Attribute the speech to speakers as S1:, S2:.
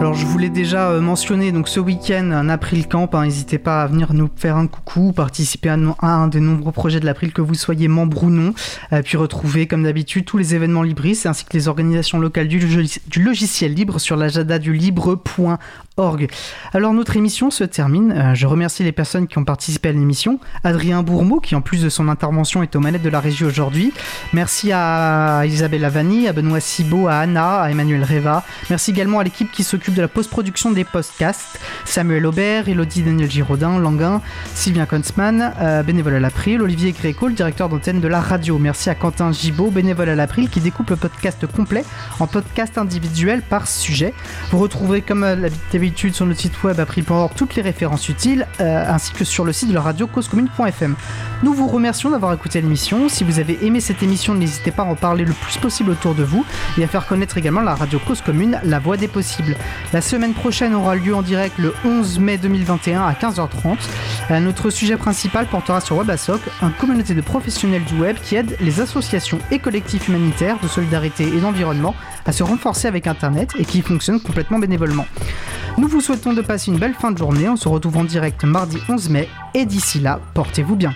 S1: Alors je voulais déjà euh, mentionner donc ce week-end un April Camp, hein, n'hésitez pas à venir nous faire un coucou, participer à, un des nombreux projets de l'April que vous soyez membre ou non, puis retrouver comme d'habitude tous les événements Libris ainsi que les organisations locales du, du logiciel libre sur l'agenda du libre.org. Alors notre émission se termine. Euh, je remercie les personnes qui ont participé à l'émission. Adrien Bourmeau, qui en plus de son intervention est aux manettes de la régie aujourd'hui. Merci à Isabelle Avani, à Benoît Cibot, à Anna, à Emmanuel Reva. Merci également à l'équipe qui s'occupe de la post-production des podcasts. Samuel Aubert, Elodie Daniel Giraudin, Languin, Sylvien Kunzmann, euh, bénévole à l'April, Olivier Gréco, le directeur d'antenne de la radio. Merci à Quentin Gibaud, bénévole à l'April, qui découpe le podcast complet en podcast individuel par sujet. Vous retrouverez comme l'habitude sur notre site web April.org toutes les références utiles, euh, ainsi que sur le site de la radio causecommune.fm. Nous vous remercions d'avoir écouté l'émission. Si vous avez aimé cette émission, n'hésitez pas à en parler le plus possible autour de vous et à faire connaître également la radio Cause Commune, la voix des possibles. La semaine prochaine aura lieu en direct le 11 mai 2021 à 15h30. Euh, notre sujet principal portera sur WebASOC, une communauté de professionnels du web qui aide les associations et collectifs humanitaires de solidarité et d'environnement à se renforcer avec Internet et qui fonctionne complètement bénévolement. Nous vous souhaitons de passer une belle fin de journée. On se retrouve en direct mardi 11 mai. Et d'ici là, portez-vous bien.